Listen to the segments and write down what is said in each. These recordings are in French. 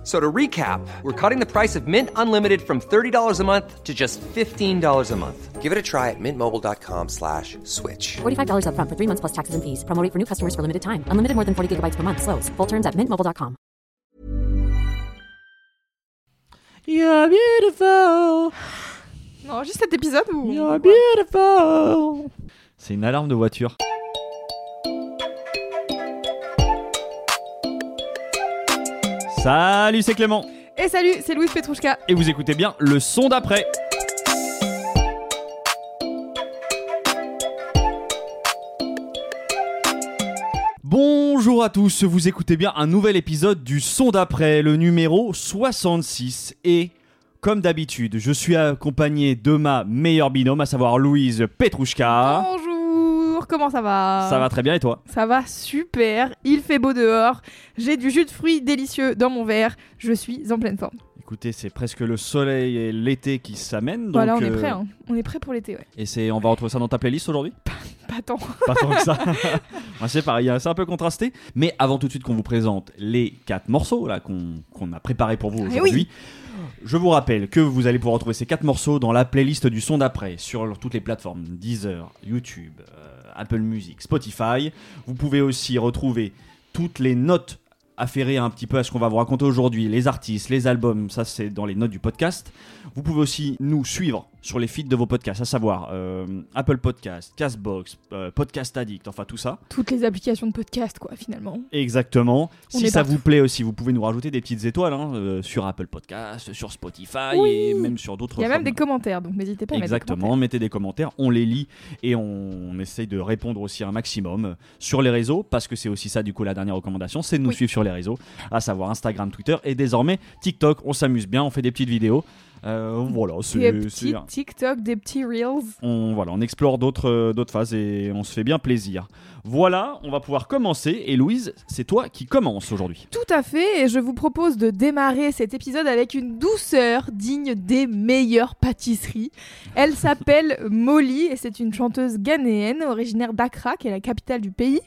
F- So to recap, we're cutting the price of Mint Unlimited from $30 a month to just $15 a month. Give it a try at mintmobile.com slash switch. $45 upfront for three months plus taxes and fees. Promo rate for new customers for limited time. Unlimited more than 40 gigabytes per month. Slows. Full terms at mintmobile.com. You're beautiful. Non, juste cet épisode où. You're beautiful. C'est une alarme de voiture. Salut, c'est Clément. Et salut, c'est Louise Petrouchka. Et vous écoutez bien le son d'après. Bonjour à tous, vous écoutez bien un nouvel épisode du son d'après, le numéro 66. Et comme d'habitude, je suis accompagné de ma meilleure binôme, à savoir Louise Petrouchka. Bonjour, comment ça va Ça va très bien et toi Ça va super, il fait beau dehors, j'ai du jus de fruits délicieux dans mon verre, je suis en pleine forme. Écoutez, c'est presque le soleil et l'été qui s'amènent. voilà, on est euh, prêt, hein. on est prêt pour l'été, ouais. Et c'est, on va retrouver ça dans ta playlist aujourd'hui? Pas tant. Pas tant que ça. C'est pareil, hein, c'est un peu contrasté. Mais avant tout de suite qu'on vous présente les quatre morceaux là qu'on a préparés pour vous Eh aujourd'hui, je vous rappelle que vous allez pouvoir retrouver ces quatre morceaux dans la playlist du son d'après sur toutes les plateformes Deezer, YouTube, euh, Apple Music, Spotify. Vous pouvez aussi retrouver toutes les notes afférées un petit peu à ce qu'on va vous raconter aujourd'hui, les artistes, les albums, ça c'est dans les notes du podcast. Vous pouvez aussi nous suivre sur les feeds de vos podcasts, à savoir euh, Apple Podcast, Castbox, euh, Podcast Addict, enfin tout ça. Toutes les applications de podcast, quoi, finalement. Exactement. On si ça partout. vous plaît aussi, vous pouvez nous rajouter des petites étoiles hein, euh, sur Apple Podcast, sur Spotify Oui. et même sur d'autres. Il y a même des commentaires, donc n'hésitez pas à mettre des Exactement, mettez des commentaires, on les lit et on, on essaye de répondre aussi un maximum sur les réseaux parce que c'est aussi ça du coup la dernière recommandation, c'est de nous Oui. suivre sur les réseaux, à savoir Instagram, Twitter et désormais TikTok. On s'amuse bien, on fait des petites vidéos. Euh, voilà, Des c'est petits c'est- TikTok, des petits Reels. on, voilà, on explore d'autres euh, d'autres phases et on se fait bien plaisir. Voilà, on va pouvoir commencer. Et Louise, c'est toi qui commence aujourd'hui. Tout à fait, et je vous propose de démarrer cet épisode avec une douceur digne des meilleures pâtisseries. Elle s'appelle Molly et c'est une chanteuse ghanéenne originaire d'Accra, qui est la capitale du pays.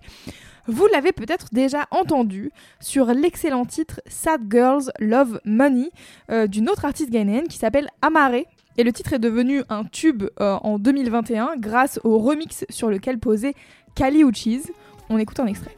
Vous l'avez peut-être déjà entendu sur l'excellent titre Sad Girls Love Money euh, d'une autre artiste ghanéenne qui s'appelle Amare. Et le titre est devenu un tube euh, en 2021 grâce au remix sur lequel posait Kali Uchis. On écoute un extrait.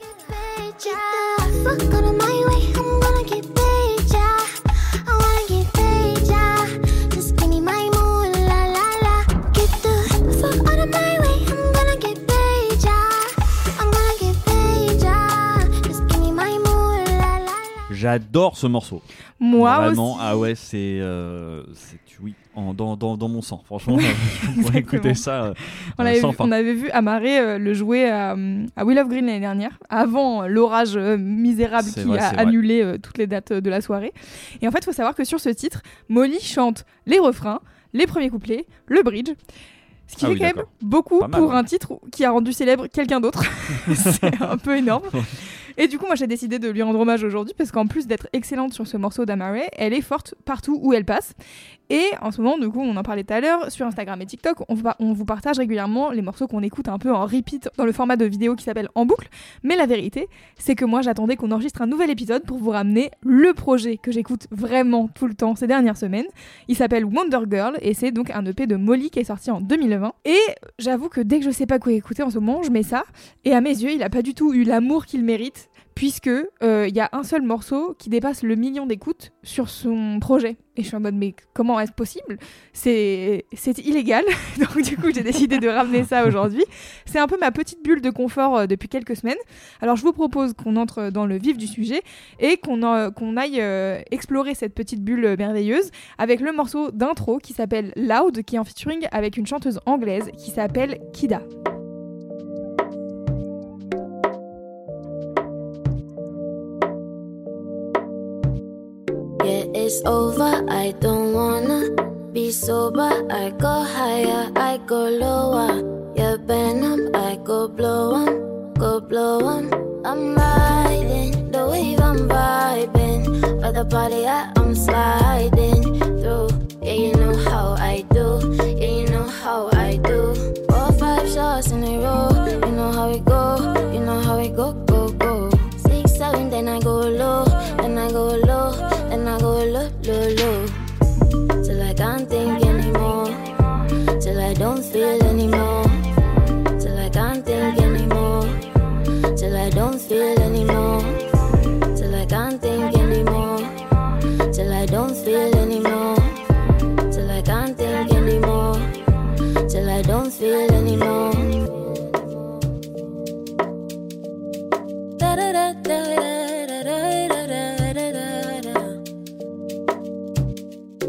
J'adore ce morceau. Moi Vraiment, aussi. ah ouais, c'est. euh, oui, en- dans, dans, dans mon sang. Franchement, Oui, on pourrait écouter ça. euh, On euh, avait, vu, on avait vu Amaré euh, le jouer à, à Will of Green l'année dernière, avant l'orage misérable qui vrai, a annulé toutes les dates de la soirée. Et en fait, il faut savoir que sur ce titre, Molly chante les refrains, les premiers couplets, le bridge. Ce qui Ah fait oui, quand même beaucoup mal, pour ouais. un titre qui a rendu célèbre quelqu'un d'autre. C'est un peu énorme. Et du coup, moi, j'ai décidé de lui rendre hommage aujourd'hui parce qu'en plus d'être excellente sur ce morceau d'Amare, elle est forte partout où elle passe. Et en ce moment, du coup, on en parlait tout à l'heure, sur Instagram et TikTok, on, on vous partage régulièrement les morceaux qu'on écoute un peu en repeat dans le format de vidéo qui s'appelle En boucle. Mais la vérité, c'est que moi, j'attendais qu'on enregistre un nouvel épisode pour vous ramener le projet que j'écoute vraiment tout le temps ces dernières semaines. Il s'appelle Wonder Girl et c'est donc un EP de Molly qui est sorti en 2020. Et j'avoue que dès que je sais pas quoi écouter en ce moment, je mets ça. Et à mes yeux, il a pas du tout eu l'amour qu'il mérite puisque euh, il y a un seul morceau qui dépasse le million d'écoutes sur son projet. Et je suis en mode mais comment est-ce possible? C'est illégal. Donc du coup j'ai décidé de ramener ça aujourd'hui. C'est un peu ma petite bulle de confort euh, depuis quelques semaines. Alors je vous propose qu'on entre dans le vif du sujet et qu'on en- qu'on aille euh, explorer cette petite bulle euh, merveilleuse avec le morceau d'intro qui s'appelle Loud qui est en featuring avec une chanteuse anglaise qui s'appelle Kida. It's over. I don't wanna be sober. I go higher, I go lower. Yeah, venom, I go blow 'em, go blow 'em. I'm riding the wave, I'm vibing. But the party that I'm sliding through. Yeah, you know how I do. Yeah, you know how I do. Four, five shots in a row. You know how it go. Feel anymore. Till I can't think anymore. Till I don't feel anymore. Till I can't think anymore. Till I don't feel anymore. Da da da da da da da da da da.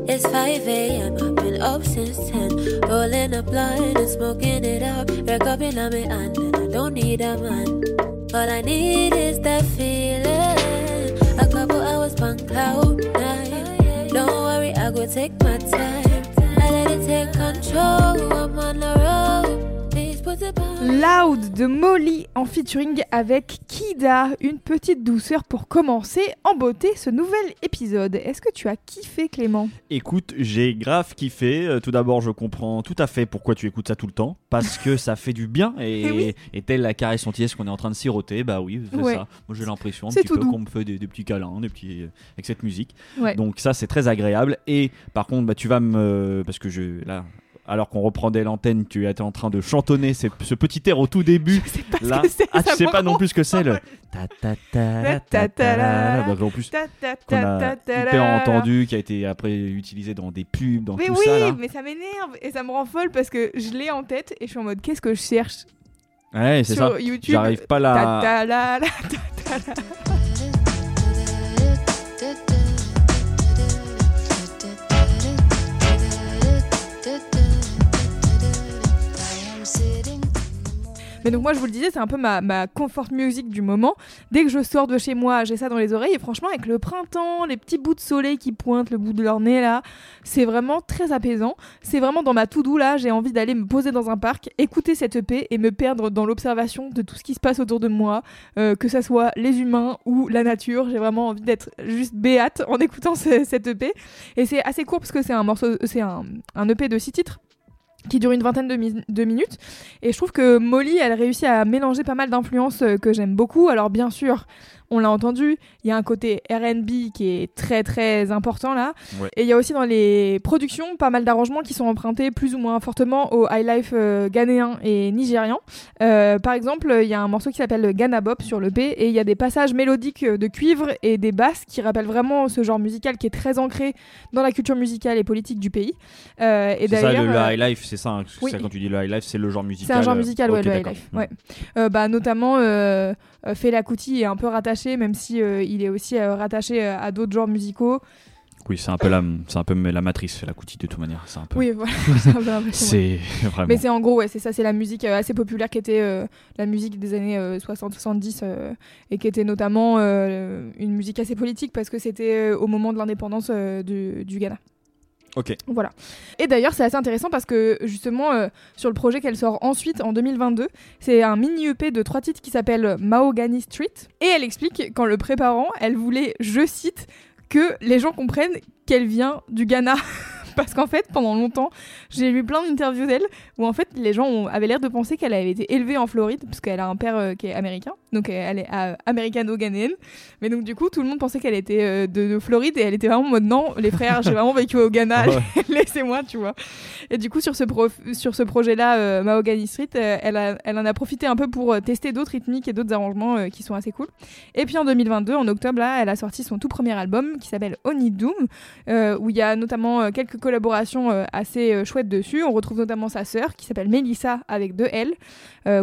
It's 5 a.m. I've been up since 10. Rolling a blunt and smoking it up. Wake up in my hand and I don't need a man. All I need is that feeling. A couple hours on cloud nine. Don't worry, I go take my time. I let it take control. I'm on the road. Loud de Molly en featuring avec Kida, une petite douceur pour commencer en beauté ce nouvel épisode. Est-ce que tu as kiffé Clément? Écoute, j'ai grave kiffé. Euh, Tout d'abord, je comprends tout à fait pourquoi tu écoutes ça tout le temps. Parce que ça fait du bien. Et, oui. et telle la caresse entière qu'on est en train de siroter, bah oui, c'est Ouais. ça. Moi, j'ai l'impression un petit peu qu'on me fait des, des petits câlins, des petits, avec cette musique. Ouais. Donc ça, c'est très agréable. Et par contre, bah, tu vas me... Parce que je... Là... Alors qu'on reprenait l'antenne, tu étais en train de chantonner ce, ce petit air au tout début. Je sais pas Là, ce que ah, tu sais pas non plus ce que c'est le. Ta ta ta ta ta la. Bah, en plus, qu'on a hyper entendu, qui a été après utilisé dans des pubs, dans Mais tout oui, ça là. mais ça m'énerve et ça me rend folle parce que je l'ai en tête et je suis en mode qu'est-ce que je cherche Ouais, c'est sur ça. YouTube. J'arrive pas là. la, Mais donc moi je vous le disais, c'est un peu ma, ma comfort music du moment. Dès que je sors de chez moi, j'ai ça dans les oreilles et franchement avec le printemps, les petits bouts de soleil qui pointent le bout de leur nez là, c'est vraiment très apaisant. C'est vraiment dans ma to-do là, j'ai envie d'aller me poser dans un parc, écouter cette EP et me perdre dans l'observation de tout ce qui se passe autour de moi, euh, que ça soit les humains ou la nature. J'ai vraiment envie d'être juste béate en écoutant ce- cette EP. Et c'est assez court parce que c'est un morceau, c'est un, un EP de six titres qui dure une vingtaine de, mi- de minutes. Et je trouve que Molly, elle réussit à mélanger pas mal d'influences euh, que j'aime beaucoup. Alors bien sûr, on l'a entendu, il y a un côté R&B qui est très très important là. Ouais. Et il y a aussi dans les productions pas mal d'arrangements qui sont empruntés plus ou moins fortement au high life euh, ghanéen et nigérian. Euh, par exemple, il y a un morceau qui s'appelle Ghana Bop sur le P et il y a des passages mélodiques euh, de cuivre et des basses qui rappellent vraiment ce genre musical qui est très ancré dans la culture musicale et politique du pays. Euh, et C'est ça, le, le high life, c'est ça. hein, oui. ça, quand tu dis le high life, c'est le genre musical. c'est un genre musical, ouais, le high d'accord. life. Ouais. Euh, bah, notamment, Fela Kuti est un peu rattaché, même si euh, il est aussi euh, rattaché euh, à d'autres genres musicaux. Oui, c'est un peu la, c'est un peu la matrice, la coutie de toute manière. C'est un peu. Oui, voilà. c'est vraiment. Mais c'est en gros, ouais, c'est ça, c'est la musique euh, assez populaire qui était euh, la musique des années 60-70 et qui était notamment euh, une musique assez politique parce que c'était euh, au moment de l'indépendance euh, du, du Ghana. Ok. Voilà. Et d'ailleurs, c'est assez intéressant parce que justement, euh, sur le projet qu'elle sort ensuite en 2022, c'est un mini EP de trois titres qui s'appelle Mahogany Street. Et elle explique qu'en le préparant, elle voulait, je cite, que les gens comprennent qu'elle vient du Ghana. Parce qu'en fait, pendant longtemps, j'ai lu plein d'interviews d'elle où en fait les gens avaient l'air de penser qu'elle avait été élevée en Floride, parce qu'elle a un père euh, qui est américain, donc elle est américano-ghanéenne. Mais donc du coup, tout le monde pensait qu'elle était euh, de, de Floride et elle était vraiment en mode non, les frères, j'ai vraiment vécu au Ghana, Ouais. laissez-moi, tu vois. Et du coup, sur ce, sur ce projet-là, euh, Mahogany Street, euh, elle, a- elle en a profité un peu pour tester d'autres rythmiques et d'autres arrangements qui sont assez cool. Et puis en 2022, en octobre, là, elle a sorti son tout premier album qui s'appelle Oni Doom, euh, où il y a notamment euh, quelques collaborations euh, assez chouettes dessus. On retrouve notamment sa sœur qui s'appelle Melissa avec deux L,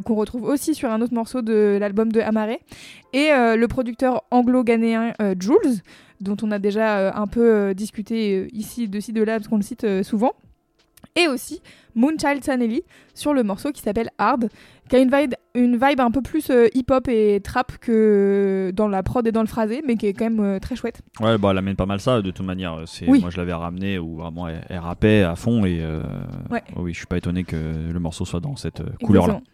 qu'on retrouve aussi sur un autre morceau de l'album de Amaré, et euh, le producteur anglo-ghanéen euh, Jules, dont on a déjà euh, un peu discuté ici, de ci, de là, parce qu'on le cite souvent. Et aussi Moonchild Sanelli sur le morceau qui s'appelle Hard, qui a une vibe, une vibe un peu plus euh, hip-hop et trap que dans la prod et dans le phrasé, mais qui est quand même euh, très chouette. Ouais, bah elle amène pas mal ça de toute manière. C'est Oui. moi je l'avais ramené où vraiment elle, elle rappait à fond et euh, Ouais. oui, je suis pas étonné que le morceau soit dans cette couleur là. Exactement.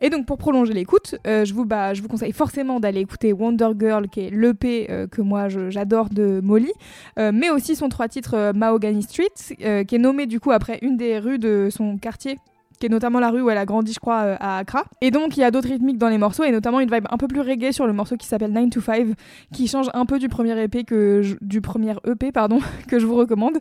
Et donc pour prolonger l'écoute, euh, je, vous, bah, je vous conseille forcément d'aller écouter Wonder Girl, qui est l'EP euh, que moi j'adore de Molly, euh, mais aussi son trois titres Mahogany Street, qui est nommé du coup après une des rues de son quartier qui est notamment la rue où elle a grandi, je crois, à Accra. Et donc, il y a d'autres rythmiques dans les morceaux, et notamment une vibe un peu plus reggae sur le morceau qui s'appelle 9 to 5, qui change un peu du premier EP que je- du premier EP, pardon, que je vous recommande.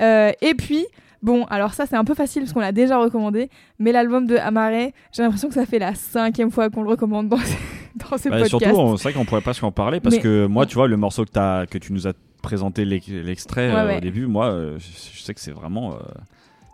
Et puis, bon, alors ça, c'est un peu facile parce qu'on l'a déjà recommandé, mais l'album de Amare, j'ai l'impression que ça fait la cinquième fois qu'on le recommande dans, dans ce Bah, podcast. surtout, on- c'est vrai qu'on pourrait pas en parler parce Mais- que moi, tu vois, le morceau que, tu nous as présenté l'ex- l'extrait Ouais, euh, ouais. au début, moi, euh, je, je sais que c'est vraiment. euh,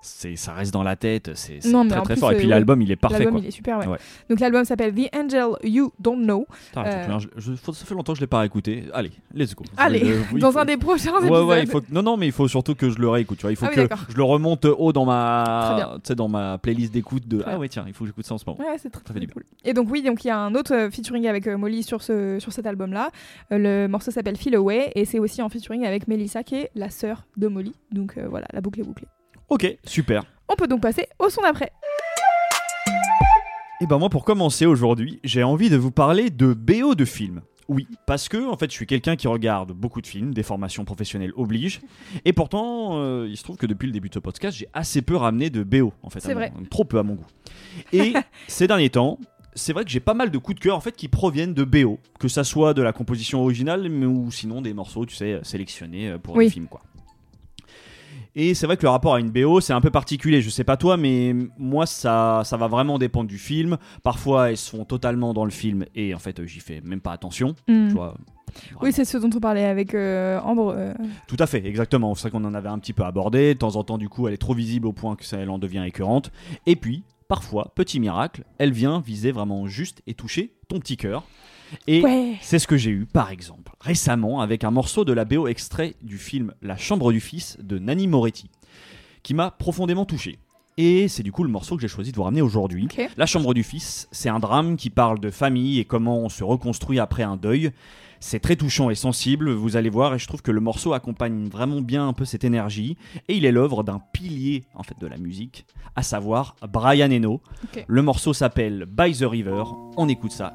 c'est, ça reste dans la tête, c'est, très très plus, fort. Et euh, puis ouais, l'album, il est parfait. L'album, il est super, ouais. Ouais. Donc l'album s'appelle The Angel You Don't Know. Euh, je- je- ça fait longtemps que je l'ai pas réécouté. Allez, let's go. Allez, Je- dans faut- un des prochains épisodes. ouais, il faut... Non, non, mais il faut surtout que je le réécoute. Tu vois, il faut Ah que je le remonte haut dans ma, bien. tu sais, dans ma playlist d'écoute de. Ah ouais, tiens, il faut que j'écoute ça en ce moment. Ouais, c'est très, très cool. Et donc oui, donc il y a un autre euh, featuring avec euh, Molly sur ce sur cet album-là. Euh, le morceau s'appelle Feel Away et c'est aussi en featuring avec Melissa qui est la sœur de Molly. Donc euh, voilà, la boucle est bouclée. Ok, super. On peut donc passer au son d'après. Et ben moi pour commencer aujourd'hui, j'ai envie de vous parler de BO de films. Oui, parce que en fait, je suis quelqu'un qui regarde beaucoup de films, des formations professionnelles obligent, et pourtant, euh, il se trouve que depuis le début de ce podcast, j'ai assez peu ramené de BO en fait, C'est mon- vrai. trop peu à mon goût. Et ces derniers temps, c'est vrai que j'ai pas mal de coups de cœur en fait qui proviennent de BO, que ça soit de la composition originale, mais ou sinon des morceaux, tu sais, sélectionnés euh, pour Oui. les films quoi. Et c'est vrai que le rapport à une BO, c'est un peu particulier. Je sais pas toi, mais moi, ça, ça va vraiment dépendre du film. Parfois, elles se font totalement dans le film et en fait, j'y fais même pas attention. Hmm. Tu vois. Oui, c'est ce dont on parlait avec euh, Ambre. euh, Tout à fait, exactement. C'est vrai qu'on en avait un petit peu abordé. De temps en temps, du coup, elle est trop visible au point que ça elle en devient écœurante. Et puis, parfois, petit miracle, elle vient viser vraiment juste et toucher ton petit cœur. Et Ouais. c'est ce que j'ai eu, par exemple, récemment avec un morceau de la BO extrait du film La Chambre du Fils de Nanni Moretti, qui m'a profondément touché. Et c'est du coup le morceau que j'ai choisi de vous ramener aujourd'hui. La Chambre du Fils, c'est un drame qui parle de famille et comment on se reconstruit après un deuil. C'est très touchant et sensible, vous allez voir, et je trouve que le morceau accompagne vraiment bien un peu cette énergie. Et il est l'œuvre d'un pilier en fait de la musique, à savoir Brian Eno. Le morceau s'appelle By the River. On écoute ça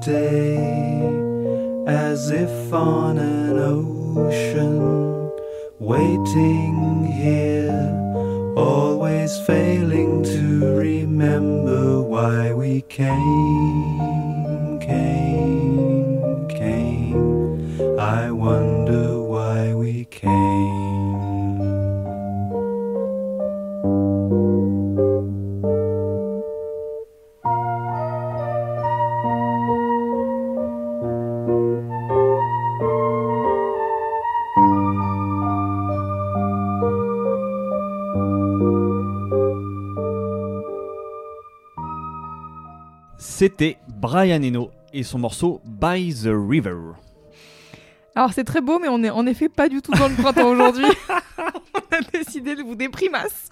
day as if on an ocean, waiting here, always failing to remember why we came, Brian Eno et son morceau By the River. Alors c'est très beau, mais on est en effet pas du tout dans le printemps aujourd'hui. on a décidé de vous déprimasse.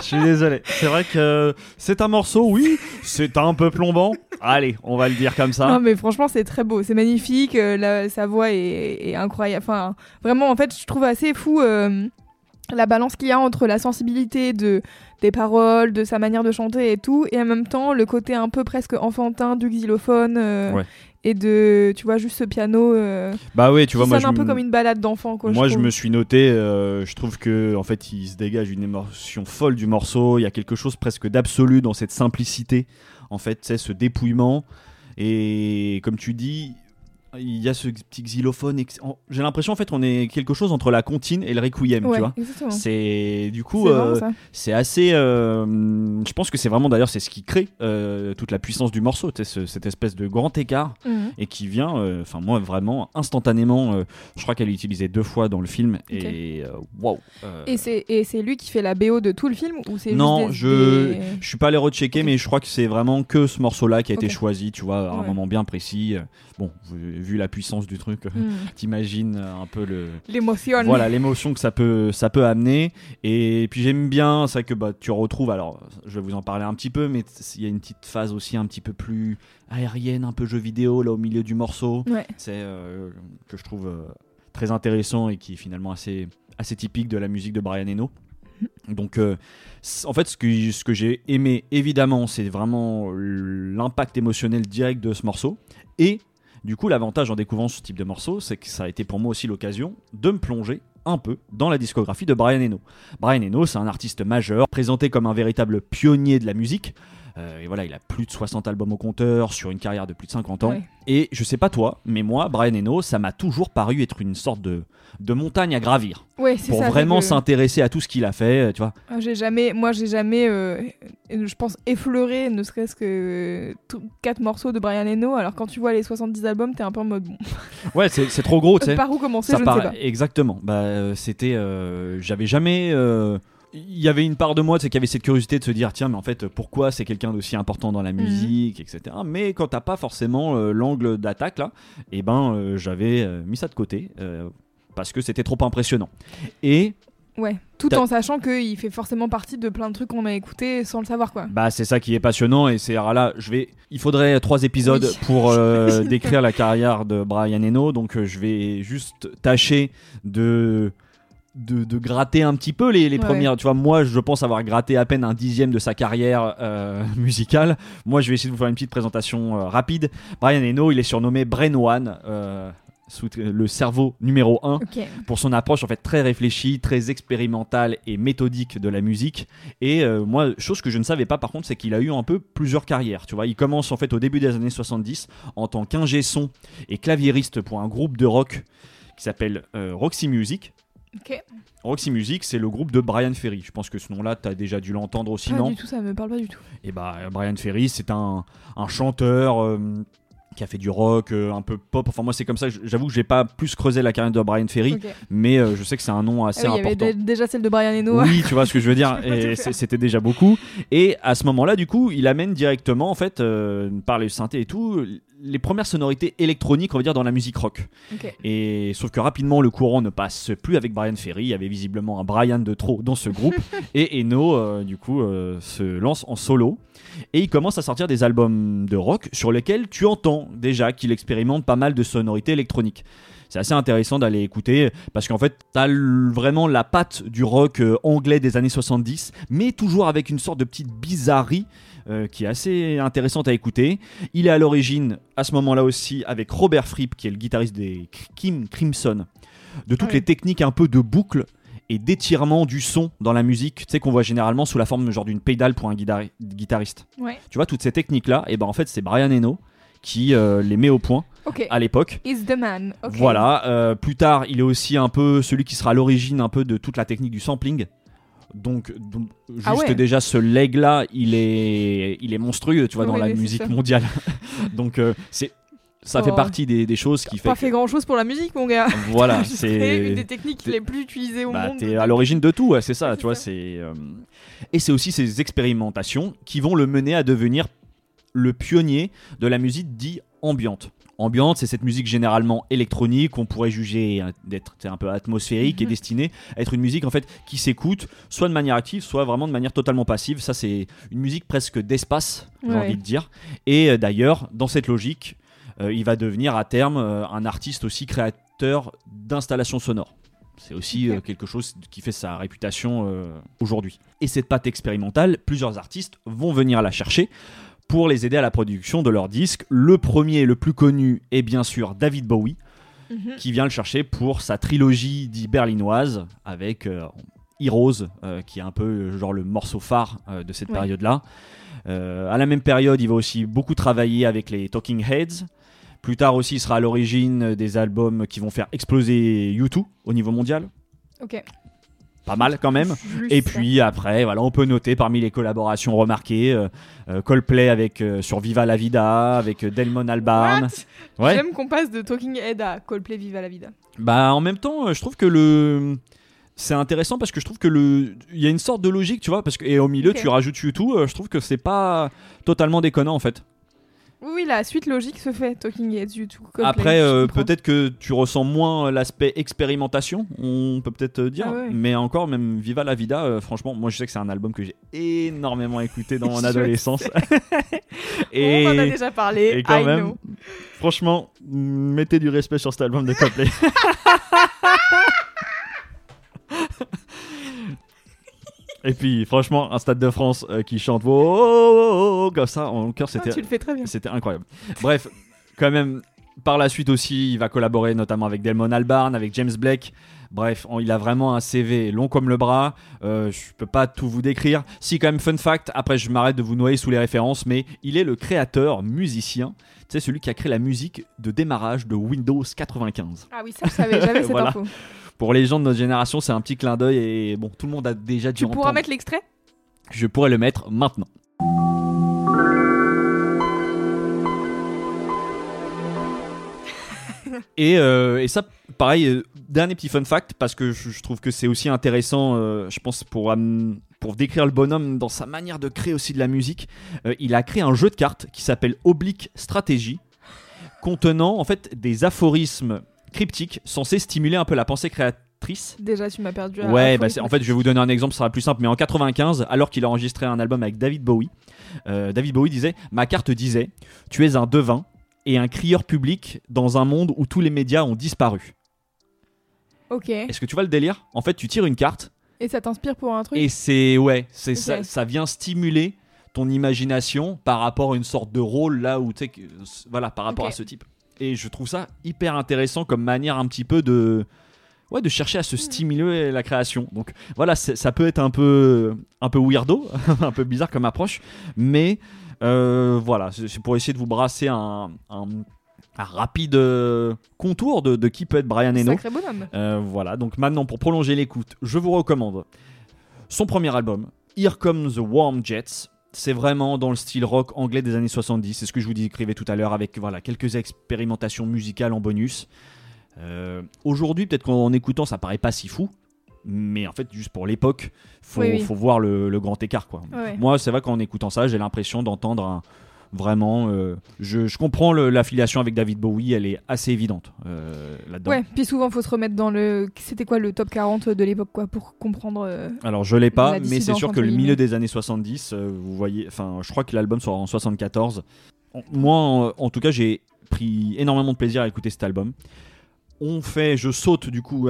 Je suis désolé. C'est vrai que c'est un morceau, oui, c'est un peu plombant. Allez, on va le dire comme ça. Non mais franchement c'est très beau, c'est magnifique, euh, la- sa voix est, est incroyable. Enfin vraiment en fait je trouve assez fou euh, la balance qu'il y a entre la sensibilité de des paroles, de sa manière de chanter et tout, et en même temps le côté un peu presque enfantin du xylophone euh, Ouais. et de tu vois juste ce piano euh, Bah ouais, tu vois, moi sonne je un peu me- comme une balade d'enfant. Moi, je me suis noté, euh, je trouve que en fait, il se dégage une émotion folle du morceau. Il y a quelque chose presque d'absolu dans cette simplicité, en fait, c'est ce dépouillement. Et comme tu dis, il y a ce petit xylophone. J'ai l'impression en fait qu'on est quelque chose entre la comptine et le requiem, Ouais, tu vois. C'est du coup, C'est euh, assez. euh, je pense que c'est vraiment d'ailleurs c'est ce qui crée euh, toute la puissance du morceau, ce- cette espèce de grand écart Mhm. et qui vient, enfin moi vraiment instantanément. je crois qu'elle est utilisée deux fois dans le film et waouh. Et c'est et c'est lui qui fait la BO de tout le film ou c'est non, des- je des- je suis pas allé rechecker, mais je crois que c'est vraiment que ce morceau-là qui a été choisi, tu vois, à un Ouais. moment bien précis. Bon, vu, vu la puissance du truc, Mhm. t'imagines euh, un peu le, l'émotion. voilà l'émotion que ça peut ça peut amener et puis j'aime bien c'est vrai que bah tu retrouves alors je vais vous en parler un petit peu mais il y a une petite phase aussi un petit peu plus aérienne un peu jeu vidéo là au milieu du morceau Ouais. c'est euh, que je trouve euh, très intéressant et qui est finalement assez assez typique de la musique de Brian Eno donc euh, en fait ce que ce que j'ai aimé évidemment c'est vraiment l'impact émotionnel direct de ce morceau et du coup, l'avantage en découvrant ce type de morceau, c'est que ça a été pour moi aussi l'occasion de me plonger un peu dans la discographie de Brian Eno. Brian Eno, c'est un artiste majeur, présenté comme un véritable pionnier de la musique. Euh, et voilà, il a plus de 60 albums au compteur sur une carrière de plus de 50 ans. Ouais. Et je sais pas toi, mais moi, Brian Eno, ça m'a toujours paru être une sorte de, de montagne à gravir. Ouais, Pour ça, vraiment que- s'intéresser à tout ce qu'il a fait, euh, tu vois. Ah, J'ai jamais, moi j'ai jamais, euh, je pense, effleuré ne serait-ce que quatre morceaux de Brian Eno. Alors quand tu vois les 70 albums, t'es un peu en mode bon, Ouais, c'est c'est trop gros, tu sais. par où commencer, Ça je ne sais pas. Exactement. Bah, c'était. euh, J'avais jamais. euh, Il y avait une part de moi, c'est qui avait cette curiosité de se dire tiens, mais en fait, pourquoi c'est quelqu'un d'aussi important dans la musique, etc. Mais quand t'as pas forcément euh, l'angle d'attaque là, et ben, euh, j'avais euh, mis ça de côté parce que c'était trop impressionnant. Et Ouais, tout en sachant qu'il fait forcément partie de plein de trucs qu'on a écoutés sans le savoir quoi. Bah c'est ça qui est passionnant et c'est là je vais il faudrait trois épisodes Oui. pour décrire la carrière de Brian Eno donc je vais juste tâcher de de, de gratter un petit peu les, les Ouais. premières tu vois moi je pense avoir gratté à peine un dixième de sa carrière euh, musicale moi je vais essayer de vous faire une petite présentation euh, rapide Brian Eno il est surnommé Brain One euh, sous- le cerveau numéro 1 Ok. pour son approche en fait très réfléchie, très expérimentale et méthodique de la musique. Et moi, chose que je ne savais pas par contre, c'est qu'il a eu un peu plusieurs carrières. Tu vois, il commence en fait au début des années 70 en tant qu'ingé son et claviériste pour un groupe de rock qui s'appelle Roxy Music. Ok. Roxy Music, c'est le groupe de Brian Ferry. Je pense que ce nom-là, tu as déjà dû l'entendre aussi, Pas non du tout, ça me parle pas du tout. et bah Brian Ferry, c'est un, un chanteur euh, qui a fait du rock, euh, un peu pop. Enfin moi c'est comme ça. J'avoue que j'ai pas plus creusé la carrière de Brian Ferry, mais euh, je sais que c'est un nom Ah assez oui, il y avait important. dé- déjà celle de Brian Eno. Oui, tu vois ce que je veux dire. Et c'était déjà beaucoup. Et à ce moment-là, du coup, il amène directement, en fait, euh, par les synthés et tout, les premières sonorités électroniques, on va dire, dans la musique rock. Et sauf que rapidement, le courant ne passe plus avec Brian Ferry. Il y avait visiblement un Brian de trop dans ce groupe. et Eno, euh, du coup, euh, se lance en solo. Et il commence à sortir des albums de rock sur lesquels tu entends déjà qu'il expérimente pas mal de sonorités électroniques. C'est assez intéressant d'aller écouter parce qu'en fait, t'as vraiment la patte du rock euh, anglais des années 70, mais toujours avec une sorte de petite bizarrerie euh, qui est assez intéressante à écouter. Il est à l'origine, à ce moment-là aussi, avec Robert Fripp, qui est le guitariste des Kim Crimson, de toutes Ouais. les techniques un peu de boucle et d'étirement du son dans la musique, tu sais qu'on voit généralement sous la forme genre d'une pédale pour un guitari- guitariste. Ouais. Tu vois toutes ces techniques là, et ben en fait c'est Brian Eno qui euh, les met au point à l'époque. Is the man. Ok. Voilà, euh, plus tard, il est aussi un peu celui qui sera à l'origine un peu de toute la technique du sampling. Donc, donc, juste Ah ouais. déjà ce leg là, il est, il est monstrueux, tu vois, dans la c'est musique ça. mondiale. donc, euh, c'est, ça fait Oh. partie des, des choses qui fait. Pas que- fait grand chose pour la musique, mon gars. Voilà, créé une des c'est. techniques les plus utilisées au Bah, monde. t'es à l'origine de tout, ouais, c'est ça, tu c'est vois, c'est. euh, Et c'est aussi ces expérimentations qui vont le mener à devenir le pionnier de la musique dit ambiante. Ambiante, c'est cette musique généralement électronique qu'on pourrait juger d'être un peu atmosphérique et Mhm. destinée à être une musique en fait qui s'écoute soit de manière active, soit vraiment de manière totalement passive. Ça, c'est une musique presque d'espace, j'ai Ouais. envie de dire. Et euh, d'ailleurs, dans cette logique, euh, il va devenir à terme euh, un artiste aussi créateur d'installations sonores. C'est aussi euh, quelque chose qui fait sa réputation aujourd'hui. Et cette patte expérimentale, plusieurs artistes vont venir la chercher pour les aider à la production de leurs disques. Le premier et le plus connu est bien sûr David Bowie, Mhm. qui vient le chercher pour sa trilogie dit berlinoise, avec euh, Heroes, euh, qui est un peu euh, genre le morceau phare euh, de cette Ouais. période-là. À la même période, il va aussi beaucoup travailler avec les Talking Heads. Plus tard aussi, il sera à l'origine des albums qui vont faire exploser U2 au niveau mondial. Pas mal quand même. Juste Et puis après, voilà, on peut noter parmi les collaborations remarquées euh, euh, Coldplay avec euh, sur Viva la Vida, avec euh, Delmon Albarn. Ouais. J'aime qu'on passe de Talking Head à Coldplay Viva la Vida. Bah en même temps, euh, je trouve que le c'est intéressant parce que je trouve que le il y a une sorte de logique, tu vois, parce que et au milieu tu rajoutes YouTube, je trouve que c'est pas totalement déconnant en fait. Oui, la suite logique se fait. Talking Heads, YouTube, Coldplay. Après, euh, peut-être que tu ressens moins l'aspect expérimentation, on peut peut-être dire, Ah ouais. mais encore même Viva la Vida, euh, franchement, moi je sais que c'est un album que j'ai énormément écouté dans mon adolescence. On en a déjà parlé. et quand I même, know. franchement, mettez du respect sur cet album de Coldplay. Et puis, franchement, un Stade de France euh, qui chante oh, oh, oh, oh, comme ça, en cœur, Ah, c'était tu le fais très bien. c'était incroyable. Bref, quand même, par la suite aussi, il va collaborer notamment avec Delmon Albarn, avec James Blake. Bref, on- il a vraiment un CV long comme le bras. Euh, je peux pas tout vous décrire. Si, quand même, fun fact, après je m'arrête de vous noyer sous les références, mais il est le créateur, musicien, sais, celui qui a créé la musique de démarrage de Windows 95. Ah oui, ça, je savais. J'avais cette Voilà. info. Pour les gens de notre génération, c'est un petit clin d'œil et bon, tout le monde a déjà dû Tu pourras entendre. mettre l'extrait? Je pourrais le mettre maintenant. Et, euh, et ça, pareil, euh, dernier petit fun fact, parce que je, trouve que c'est aussi intéressant, euh, je pense, pour, décrire le bonhomme dans sa manière de créer aussi de la musique. Euh, il a créé un jeu de cartes qui s'appelle Oblique Stratégie, contenant en fait des aphorismes cryptiques censés stimuler un peu la pensée créatrice. Déjà, tu m'as perdu. à- Ouais, bah en fait, je vais vous donner un exemple, ça sera plus simple. Mais en 95, alors qu'il a enregistré un album avec David Bowie, euh, David Bowie disait Ma carte disait Tu es un devin et un crieur public dans un monde où tous les médias ont disparu. Ok. Et Est-ce que tu vois le délire? En fait, tu tires une carte ça t'inspire pour un truc? Et c'est ouais, c'est ça, ça vient stimuler ton imagination par rapport à une sorte de rôle là où tu sais voilà par rapport à ce type. Et je trouve ça hyper intéressant comme manière un petit peu de ouais de chercher à se stimuler la création. Donc voilà, ça peut être un peu un peu weirdo, un peu bizarre comme approche, mais euh, voilà, c'est c'est pour essayer de vous brasser un, un- un rapide euh, contour de, de qui peut être Brian Eno. Sacré bonhomme. Euh, voilà, donc maintenant pour prolonger l'écoute, je vous recommande son premier album, Here Comes the Warm Jets. C'est vraiment dans le style rock anglais des années 70, c'est ce que je vous décrivais tout à l'heure avec voilà, quelques expérimentations musicales en bonus. Euh, Aujourd'hui, peut-être qu'en écoutant, ça paraît pas si fou, mais en fait, juste pour l'époque, faut, Oui, oui. faut voir le, le grand écart. Quoi. Ouais. Moi, c'est vrai qu'en écoutant ça, j'ai l'impression d'entendre un- vraiment. euh, je, je comprends l'affiliation avec David Bowie, elle est assez évidente euh, là-dedans. Ouais, puis souvent, faut se remettre dans le. C'était quoi le top 40 de l'époque, quoi, pour comprendre. euh, Alors je l'ai pas, mais c'est sûr que le milieu des années 70, euh, vous voyez, enfin je crois que l'album sort en 74. En- Moi en, en tout cas j'ai pris énormément de plaisir à écouter cet album. On fait, je saute du coup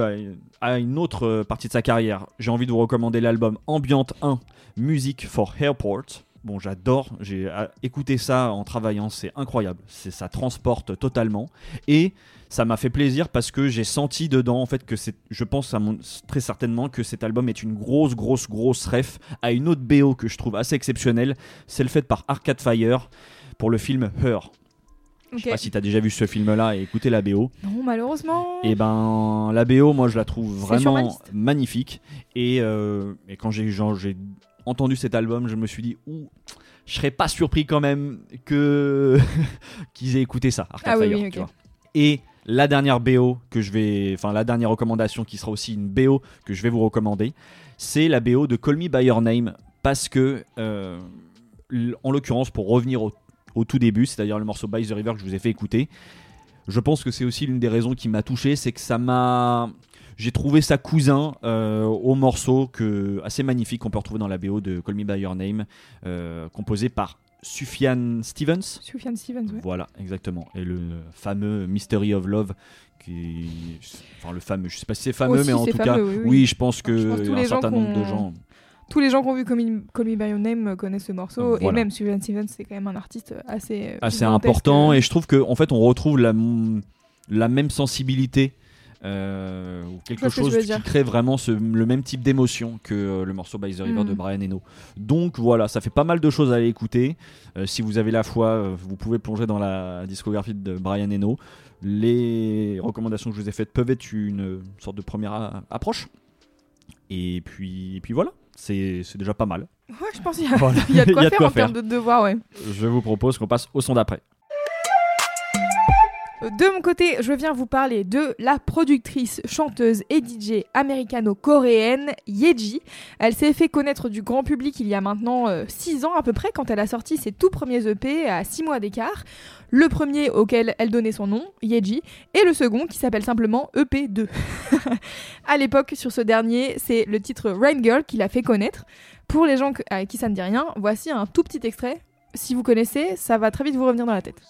à, une autre partie de sa carrière. J'ai envie de vous recommander l'album Ambient 1, Music for Airport. Bon, j'adore, j'ai euh, écouté ça en travaillant, c'est incroyable, c'est ça transporte totalement et ça m'a fait plaisir parce que j'ai senti dedans en fait que c'est je pense à mon- très certainement que cet album est une grosse grosse grosse ref à une autre BO que je trouve assez exceptionnelle, celle faite par Arcade Fire pour le film Her. Je Ok. sais pas si tu as déjà vu ce film là et écouté la BO. Non, malheureusement. Et ben la BO, moi je la trouve vraiment magnifique. Et, euh, et quand j'ai entendu cet album, je me suis dit, ouh, je serais pas surpris quand même que qu'ils aient écouté ça. Arcade Ah oui, tu vois. Et la dernière BO que je vais, enfin la dernière recommandation qui sera aussi une BO que je vais vous recommander, c'est la BO de Call Me by Your Name parce que, euh, en l'occurrence, pour revenir au, au tout début, c'est-à-dire le morceau By the River que je vous ai fait écouter, je pense que c'est aussi l'une des raisons qui m'a touché, c'est que ça m'a. J'ai trouvé ça cousin euh, au morceau que, assez magnifique qu'on peut retrouver dans la BO de Call Me By Your Name, euh, composé par Sufjan Stevens. Sufjan Stevens, ouais. Voilà, exactement. Et le fameux Mystery of Love, qui, enfin le fameux, je sais pas si c'est fameux, Aussi, mais en tout fameux, cas, oui, oui, oui. je pense que Je pense un les gens certain nombre de gens. Tous les gens qui ont vu Call Me, Call Me By Your Name euh, connaissent ce morceau. Et même Sufjan Stevens, c'est quand même un artiste assez. assez important et je trouve que en fait on retrouve la, la même sensibilité euh, ou quelque que chose qui dire. crée vraiment ce- le même type d'émotion que euh, le morceau By the River Mm. de Brian Eno. Donc voilà, ça fait pas mal de choses à aller écouter. Euh, si vous avez la foi, vous pouvez plonger dans la discographie de Brian Eno. Les recommandations que je vous ai faites peuvent être une sorte de première a- approche. Et puis, et puis voilà, c'est déjà pas mal. Ouais, je pense qu'il y, a- Voilà. il y a de quoi Il y a de faire en termes de devoirs, ouais. Je vous propose qu'on passe au son d'après. De mon côté, je viens vous parler de la productrice, chanteuse et DJ américano-coréenne Yeji. Elle s'est fait connaître du grand public il y a maintenant 6 ans à peu près quand elle a sorti ses tout premiers EP à 6 mois d'écart. Le premier auquel elle donnait son nom, Yeji, et le second qui s'appelle simplement EP2. à l'époque, sur ce dernier, c'est le titre Rain Girl qui l'a fait connaître. Pour les gens à qui ça ne dit rien, voici un tout petit extrait. Si vous connaissez, ça va très vite vous revenir dans la tête.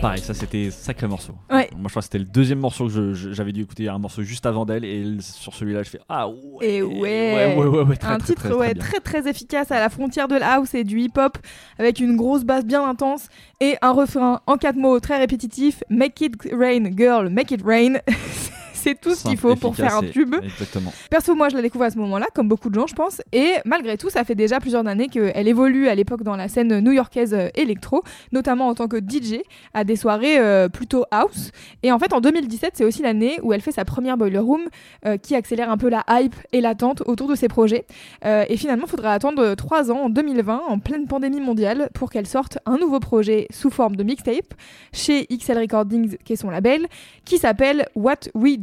Pareil, ça c'était sacré morceau. Ouais. Moi je crois que c'était le deuxième morceau que j'avais dû écouter. Il y a un morceau juste avant d'elle et sur celui-là je fais Ah ouais. Et ouais, ouais, ouais, ouais, très, un très, titre très, très ouais, très très efficace à la frontière de la house et du hip-hop avec une grosse basse bien intense et un refrain en quatre mots très répétitif Make it rain girl, make it rain. C'est tout ce qu'il faut pour faire un tube. Exactement. Perso, moi, je la découvre à ce moment-là, comme beaucoup de gens, je pense. Et malgré tout, ça fait déjà plusieurs années qu'elle évolue à l'époque dans la scène new-yorkaise euh, électro, notamment en tant que DJ à des soirées euh, plutôt house. Et en fait, en 2017, c'est aussi l'année où elle fait sa première Boiler Room, euh, qui accélère un peu la hype et l'attente autour de ses projets. Euh, et finalement, il faudra attendre trois ans, en 2020, en pleine pandémie mondiale, pour qu'elle sorte un nouveau projet sous forme de mixtape chez XL Recordings, qui est son label, qui s'appelle What We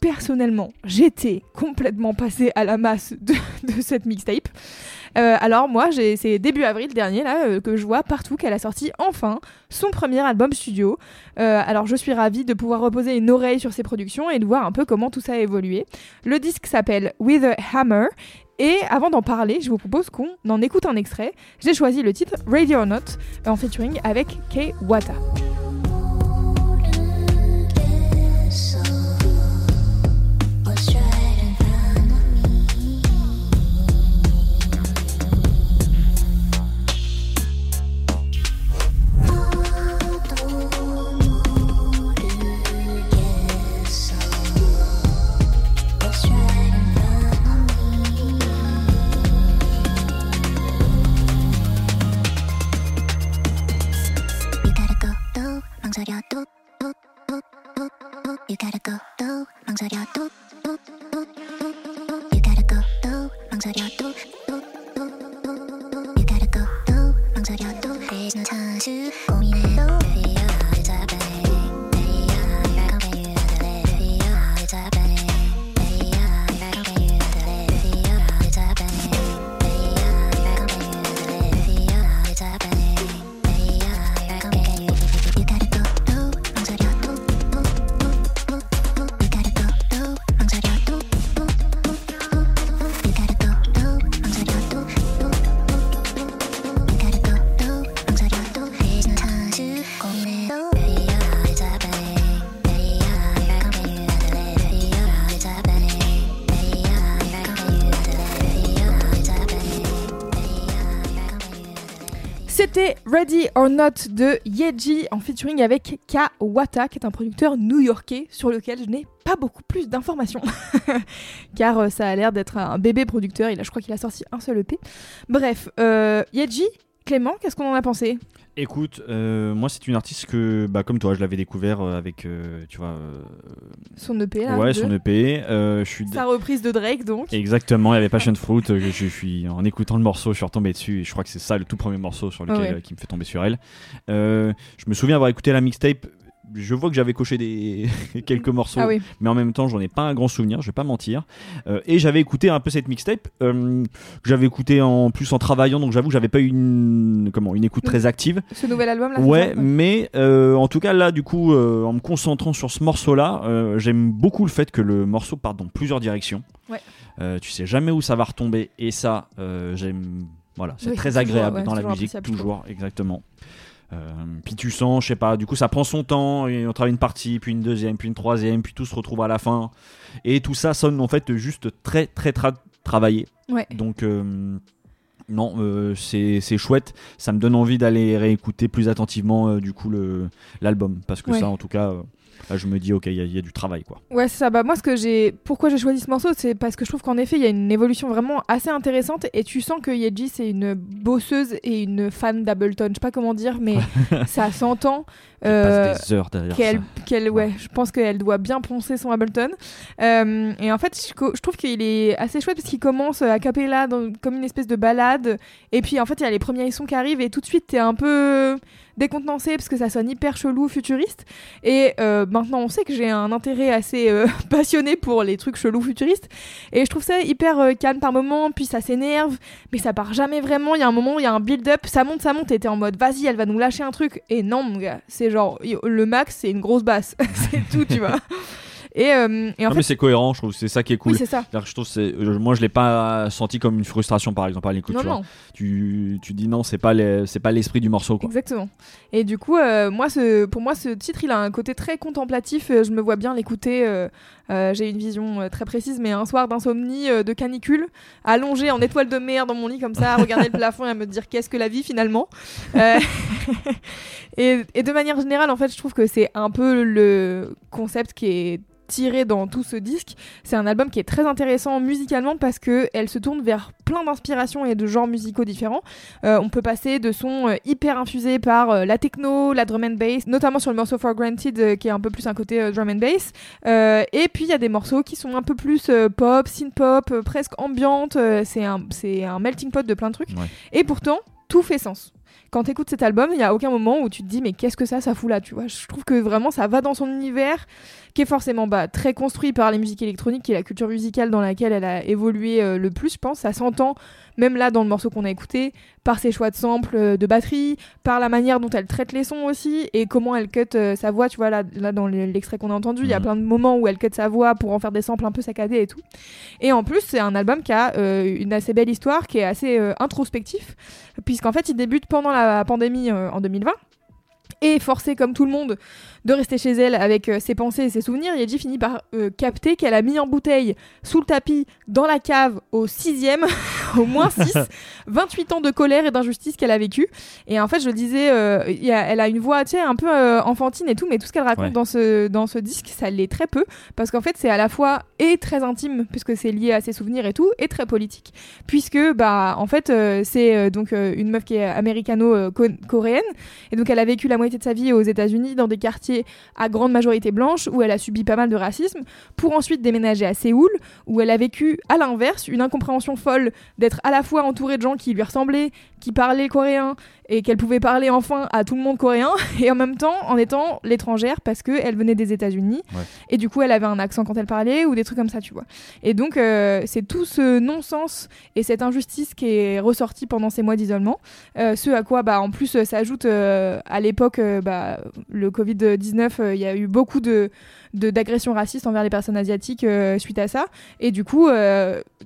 Personnellement, j'étais complètement passée à la masse de, cette mixtape. Euh, alors moi, c'est début avril dernier là euh, que je vois partout qu'elle a sorti enfin son premier album studio. Euh, alors je suis ravie de pouvoir reposer une oreille sur ses productions et de voir un peu comment tout ça a évolué. Le disque s'appelle With a Hammer. Et avant d'en parler, je vous propose qu'on en écoute un extrait. J'ai choisi le titre Radio Not en featuring avec Kei Wata. You gotta go, 또 망설여도 또, 또, 또, 또. You gotta go, 또 망설여도 또, 또, 또, 또. You gotta go, 또 망설여도 There's no time to Ready or Not de Yeji en featuring avec Kawata, qui est un producteur new-yorkais sur lequel je n'ai pas beaucoup plus d'informations. Car euh, ça a l'air d'être un bébé producteur. Il a, je crois qu'il a sorti un seul EP. Bref, euh, Yeji, Clément, qu'est-ce qu'on en a pensé? Écoute, euh, moi c'est une artiste que, bah, comme toi, je l'avais découvert euh, avec, euh, tu vois, euh, Son EP là ouais, son EP. je suis Sa reprise de Drake donc. Exactement, il y avait Passion Fruit. que je suis en écoutant le morceau, je suis retombé dessus. Et je crois que c'est ça le tout premier morceau sur lequel Ouais. qui me fait tomber sur elle. Je me souviens avoir écouté la mixtape. Je vois que j'avais coché des quelques morceaux, Ah oui. mais en même temps, j'en ai pas un grand souvenir. Je vais pas mentir. Euh, et j'avais écouté un peu cette mixtape euh, que j'avais écouté en plus en travaillant, donc j'avoue que j'avais pas eu une comment une écoute très active. Ce nouvel album là. Ouais, mais euh, en tout cas là, du coup, en me concentrant sur ce morceau-là, j'aime beaucoup le fait que le morceau parte dans plusieurs directions. Ouais. Tu sais jamais où ça va retomber, et ça, j'aime. Voilà, c'est Oui, très toujours, agréable ouais, dans la musique, toujours, exactement. Euh, puis tu sens, je sais pas, du coup ça prend son temps, et on travaille une partie, puis une deuxième, puis une troisième, puis tout se retrouve à la fin. Et tout ça sonne en fait juste très très tra- travaillé. Ouais. Donc euh, non, euh, c'est chouette. Ça me donne envie d'aller réécouter plus attentivement euh, du coup l'album parce que Ouais. ça en tout cas, euh, là, je me dis ok, il y, a- il y a du travail quoi. Ouais, c'est ça. Bah, moi, ce que j'ai, pourquoi j'ai choisi ce morceau, c'est parce que je trouve qu'en effet, il y a une évolution vraiment assez intéressante et tu sens que Yeji, c'est une bosseuse et une fan d'Ableton. Je sais pas comment dire, mais ça s'entend. Euh, passe des heures derrière qu'elle, qu'elle- ouais, je pense qu'elle doit bien poncer son Ableton. Euh, et en fait, je trouve qu'il est assez chouette parce qu'il commence à cappella dans- comme une espèce de balade. Et puis en fait, il y a les premiers sons qui arrivent et tout de suite, t'es un peu décontenancé parce que ça sonne hyper chelou, futuriste. Et euh, maintenant, on sait que j'ai un intérêt assez euh, passionné pour les trucs chelous, futuristes. Et je trouve ça hyper euh, calme par moment, puis ça s'énerve, mais ça part jamais vraiment. Il y a un moment il y a un build-up, ça monte, ça monte, et t'es en mode vas-y, elle va nous lâcher un truc. Et non, mon gars, c'est genre le max, c'est une grosse basse. c'est tout, tu vois. Et, euh, et en Non, fait, mais c'est cohérent, je trouve, c'est ça qui est cool. oui, c'est ça. Je trouve c'est- moi je l'ai pas senti comme une frustration par exemple à l'écoute. Non, tu, tu tu dis non, c'est pas les- c'est pas l'esprit du morceau quoi. Exactement. Et du coup, euh, moi, ce, pour moi, ce titre, il a un côté très contemplatif. Euh, Je me vois bien l'écouter. euh, J'ai une vision euh, très précise, mais un soir d'insomnie, euh, de canicule, allongée en étoile de mer dans mon lit comme ça, à regarder le plafond et à me dire qu'est-ce que la vie finalement. Euh, et, et de manière générale, en fait, je trouve que c'est un peu le concept qui est tiré dans tout ce disque. C'est un album qui est très intéressant musicalement parce que elle se tourne vers plein d'inspirations et de genres musicaux différents. Euh, on peut passer de sons euh, hyper infusés par euh, la techno, la drum and bass, notamment sur le morceau For Granted euh, qui est un peu plus un côté euh, drum and bass. Euh, et puis il y a des morceaux qui sont un peu plus euh, pop, synth pop, euh, presque ambiante. Euh, c'est un, un melting pot de plein de trucs. Ouais. Et pourtant, tout fait sens. Quand tu écoutes cet album, il n'y a aucun moment où tu te dis mais qu'est-ce que ça, ça fout là, tu vois. Je trouve que vraiment ça va dans son univers qui est forcément bah, très construit par les musiques électroniques, qui est la culture musicale dans laquelle elle a évolué euh, le plus, je pense. Ça s'entend, même là dans le morceau qu'on a écouté, par ses choix de samples euh, de batterie, par la manière dont elle traite les sons aussi, et comment elle cut euh, sa voix. Tu vois, là, là dans le- l'extrait qu'on a entendu, il y a plein de moments où elle cut sa voix pour en faire des samples un peu saccadés et tout. Et en plus, c'est un album qui a une assez belle histoire, qui est assez introspectif, puisqu'en fait, il débute pendant la pandémie euh, en 2020. Et forcée comme tout le monde de rester chez elle avec euh, ses pensées et ses souvenirs, Yeji finit par euh, capter qu'elle a mis en bouteille sous le tapis, dans la cave, au sixième, au moins 6, 28 ans de colère et d'injustice qu'elle a vécu. Et en fait, je le disais, euh, il y a- elle a une voix, tu sais, un peu enfantine et tout, mais tout ce qu'elle raconte Ouais. dans, ce, dans ce disque, ça l'est très peu, parce qu'en fait, c'est à la fois et très intime, puisque c'est lié à ses souvenirs et tout, et très politique, puisque, bah, en fait, euh, c'est euh, donc euh, une meuf qui est américano-coréenne, et donc elle a vécu la moitié de sa vie aux États-Unis, dans des quartiers à grande majorité blanche, où elle a subi pas mal de racisme, pour ensuite déménager à Séoul, où elle a vécu à l'inverse une incompréhension folle d'être à la fois entourée de gens qui lui ressemblaient, qui parlaient coréen et qu'elle pouvait parler enfin à tout le monde coréen et en même temps en étant l'étrangère parce que elle venait des États-Unis Ouais. et du coup elle avait un accent quand elle parlait ou des trucs comme ça tu vois et donc euh, c'est tout ce non-sens et cette injustice qui est ressortie pendant ces mois d'isolement euh, ce à quoi bah en plus euh, s'ajoute euh, à l'époque bah, le Covid 19 il y a eu beaucoup de d'agressions racistes envers les personnes asiatiques suite à ça et du coup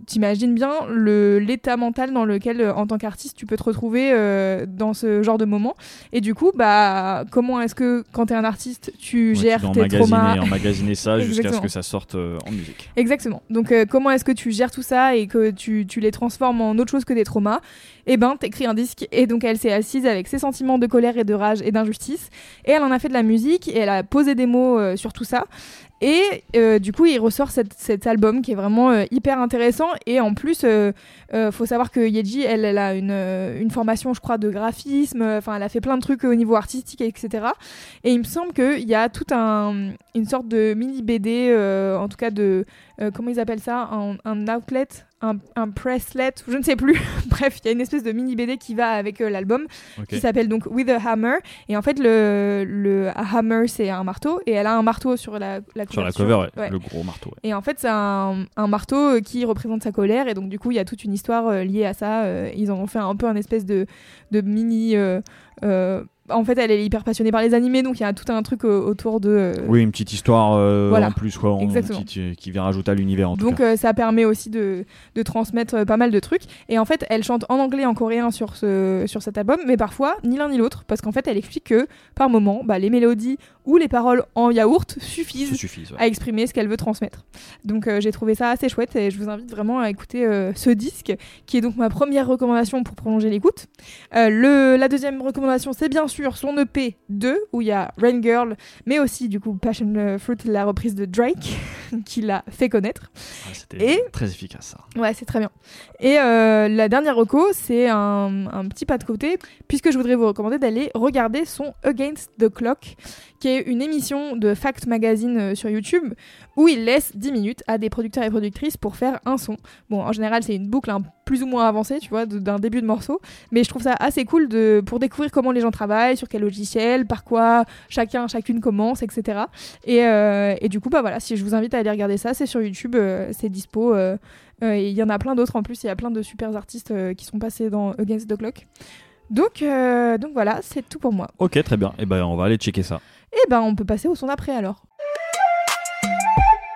t'imagines bien le l'état mental dans lequel en tant qu'artiste tu peux te retrouver dans ce genre de moment et du coup bah comment est-ce que quand t'es un artiste tu Ouais, gères tu tes traumas emmagasiner ça jusqu'à ce que ça sorte euh, en musique. Exactement. Donc euh, comment est-ce que tu gères tout ça et que tu, tu les transformes en autre chose que des traumas? Eh ben, t'écris un disque et donc elle s'est assise avec ses sentiments de colère et de rage et d'injustice et elle en a fait de la musique et elle a posé des mots euh, sur tout ça. Et euh, du coup, il ressort cet album qui est vraiment euh, hyper intéressant. Et en plus, euh, euh, faut savoir que Yeji, elle, a une, formation, je crois, de graphisme. Enfin, elle a fait plein de trucs au niveau artistique, etc. Et il me semble qu'il y a tout un une sorte de mini BD, en tout cas de comment ils appellent ça, un outlet, un, un presslet, je ne sais plus. Bref, il y a une espèce de mini BD qui va avec euh, l'album qui s'appelle donc With a Hammer. Et en fait, le, le hammer, c'est un marteau. Et elle a un marteau sur la, la Sur la cover, ouais, Ouais. le gros marteau. ouais. Et en fait, c'est un, un marteau euh, qui représente sa colère. Et donc, du coup, il y a toute une histoire euh, liée à ça. Ils en ont fait un peu un espèce de, de mini. euh, en fait, elle est hyper passionnée par les animés, donc il y a tout un truc euh, autour de. euh, Oui, une petite histoire euh, Voilà. en plus, quoi, en- qui, qui vient rajouter à l'univers Donc euh, ça permet aussi de, de transmettre euh, pas mal de trucs. Et en fait, elle chante en anglais et en coréen sur, ce, sur cet album, mais parfois ni l'un ni l'autre, parce qu'en fait, elle explique que par moment, bah, les mélodies ou les paroles en yaourt suffisent ouais. à exprimer ce qu'elle veut transmettre. Donc euh, j'ai trouvé ça assez chouette et je vous invite vraiment à écouter euh, ce disque, qui est donc ma première recommandation pour prolonger l'écoute. Euh, la deuxième recommandation, c'est bien sûr son EP 2, où il y a Rain Girl, mais aussi du coup Passion Fruit, la reprise de Drake, qui l'a fait connaître. Ah, C'était Et- très efficace ça. Ouais, c'est très bien. Et euh, la dernière reco, c'est un, un petit pas de côté, puisque je voudrais vous recommander d'aller regarder son Against the Clock, qui est une émission de Fact Magazine euh, sur YouTube, où il laisse 10 minutes à des producteurs et productrices pour faire un son. Bon, en général, c'est une boucle hein, plus ou moins avancée, tu vois, d'un début de morceau, mais je trouve ça assez cool de, pour découvrir comment les gens travaillent, sur quel logiciel, par quoi chacun, chacune commence, etc. Et, euh, et du coup, bah voilà, si je vous invite à aller regarder ça, c'est sur YouTube, euh, c'est dispo. il y en a plein d'autres en plus, il y a plein de super artistes qui sont passés dans Against the Clock. Donc, donc voilà, c'est tout pour moi. Ok, très bien. Et ben, on va aller checker ça. Et ben on peut passer au son d'après alors.